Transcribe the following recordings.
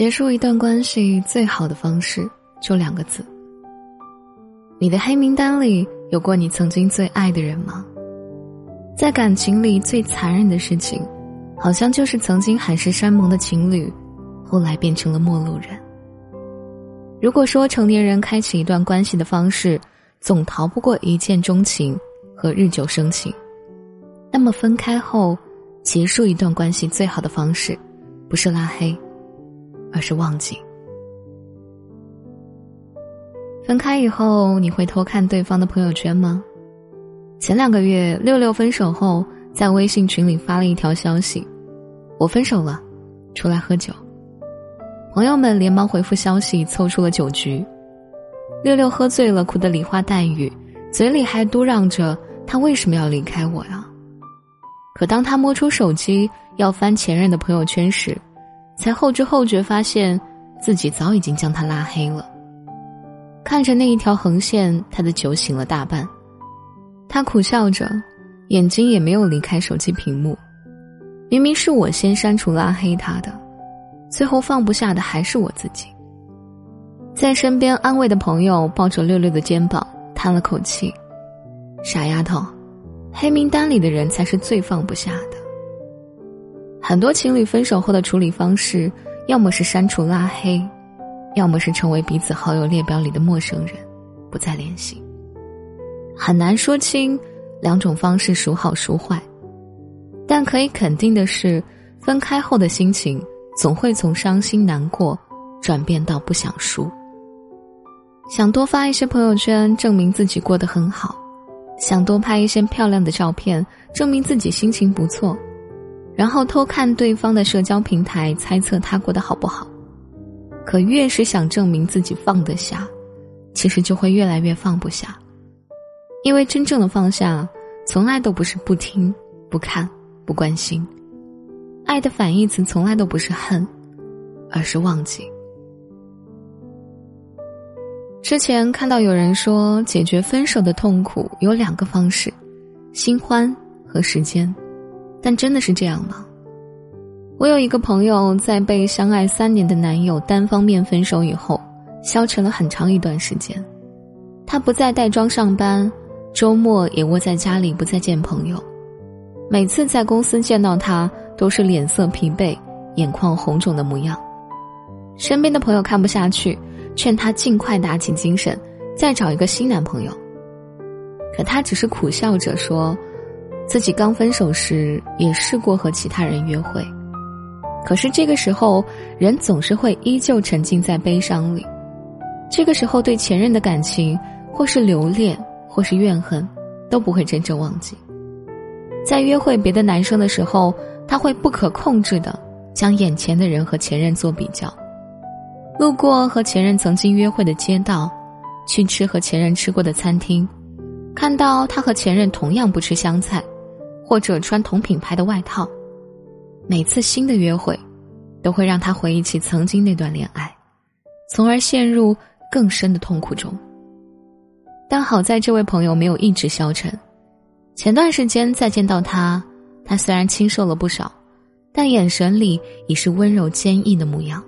结束一段关系最好的方式就两个字。你的黑名单里有过你曾经最爱的人吗？在感情里最残忍的事情，好像就是曾经海誓山盟的情侣，后来变成了陌路人。如果说成年人开启一段关系的方式，总逃不过一见钟情和日久生情，那么分开后结束一段关系最好的方式，不是拉黑，而是忘记。分开以后，你会偷看对方的朋友圈吗？前两个月，六六分手后，在微信群里发了一条消息：“我分手了，出来喝酒。”朋友们连忙回复消息，凑出了酒局。六六喝醉了，哭得梨花带雨，嘴里还嘟囔着他为什么要离开我呀？可当他摸出手机要翻前任的朋友圈时，才后知后觉发现自己早已经将他拉黑了。看着那一条横线，他的酒醒了大半，他苦笑着，眼睛也没有离开手机屏幕。明明是我先删除拉黑他的。最后放不下的还是我自己。在身边安慰的朋友抱着六六的肩膀，叹了口气：“傻丫头，黑名单里的人才是最放不下的。”很多情侣分手后的处理方式，要么是删除拉黑，要么是成为彼此好友列表里的陌生人，不再联系。很难说清两种方式孰好孰坏，但可以肯定的是，分开后的心情。总会从伤心难过，转变到不想输。想多发一些朋友圈，证明自己过得很好；想多拍一些漂亮的照片，证明自己心情不错；然后偷看对方的社交平台，猜测他过得好不好。可越是想证明自己放得下，其实就会越来越放不下。因为真正的放下，从来都不是不听、不看、不关心。爱的反义词从来都不是恨，而是忘记。之前看到有人说，解决分手的痛苦有两个方式：新欢和时间。但真的是这样吗？我有一个朋友，在被相爱三年的男友单方面分手以后，消沉了很长一段时间。他不再带妆上班，周末也窝在家里，不再见朋友。每次在公司见到他。都是脸色疲惫、眼眶红肿的模样，身边的朋友看不下去，劝他尽快打起精神，再找一个新男朋友。可他只是苦笑着说，自己刚分手时也试过和其他人约会，可是这个时候人总是会依旧沉浸在悲伤里，这个时候对前任的感情或是留恋，或是怨恨，都不会真正忘记。在约会别的男生的时候。他会不可控制的将眼前的人和前任做比较，路过和前任曾经约会的街道，去吃和前任吃过的餐厅，看到他和前任同样不吃香菜，或者穿同品牌的外套，每次新的约会，都会让他回忆起曾经那段恋爱，从而陷入更深的痛苦中。但好在这位朋友没有一直消沉，前段时间再见到他。他虽然清瘦了不少，但眼神里已是温柔坚毅的模样。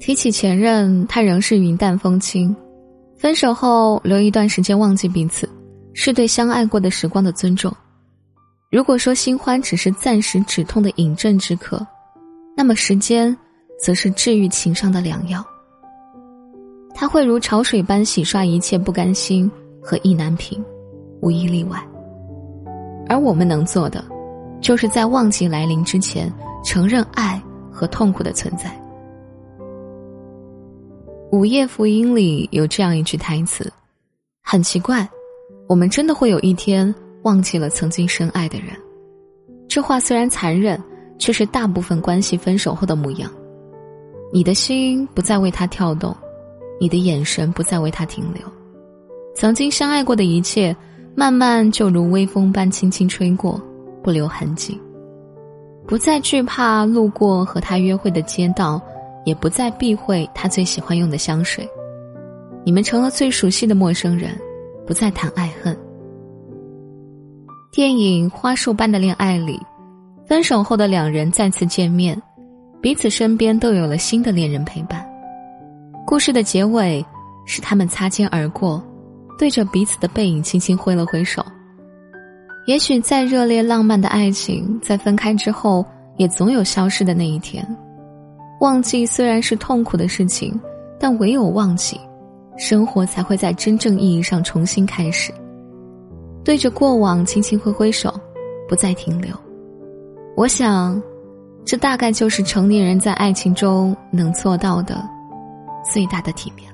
提起前任，他仍是云淡风轻。分手后留一段时间忘记彼此，是对相爱过的时光的尊重。如果说新欢只是暂时止痛的饮鸩止渴，那么时间，则是治愈情伤的良药。他会如潮水般洗刷一切不甘心和意难平，无一例外。而我们能做的。就是在忘记来临之前，承认爱和痛苦的存在。午夜福音里有这样一句台词：“很奇怪，我们真的会有一天忘记了曾经深爱的人。”这话虽然残忍，却是大部分关系分手后的模样。你的心不再为他跳动，你的眼神不再为他停留，曾经相爱过的一切，慢慢就如微风般轻轻吹过。不留痕迹，不再惧怕路过和他约会的街道，也不再避讳他最喜欢用的香水。你们成了最熟悉的陌生人，不再谈爱恨。电影《花束般的恋爱》里，分手后的两人再次见面，彼此身边都有了新的恋人陪伴。故事的结尾是他们擦肩而过，对着彼此的背影轻轻挥了挥手。也许再热烈浪漫的爱情，在分开之后，也总有消失的那一天。忘记虽然是痛苦的事情，但唯有忘记，生活才会在真正意义上重新开始。对着过往轻轻挥挥手，不再停留。我想，这大概就是成年人在爱情中能做到的最大的体面。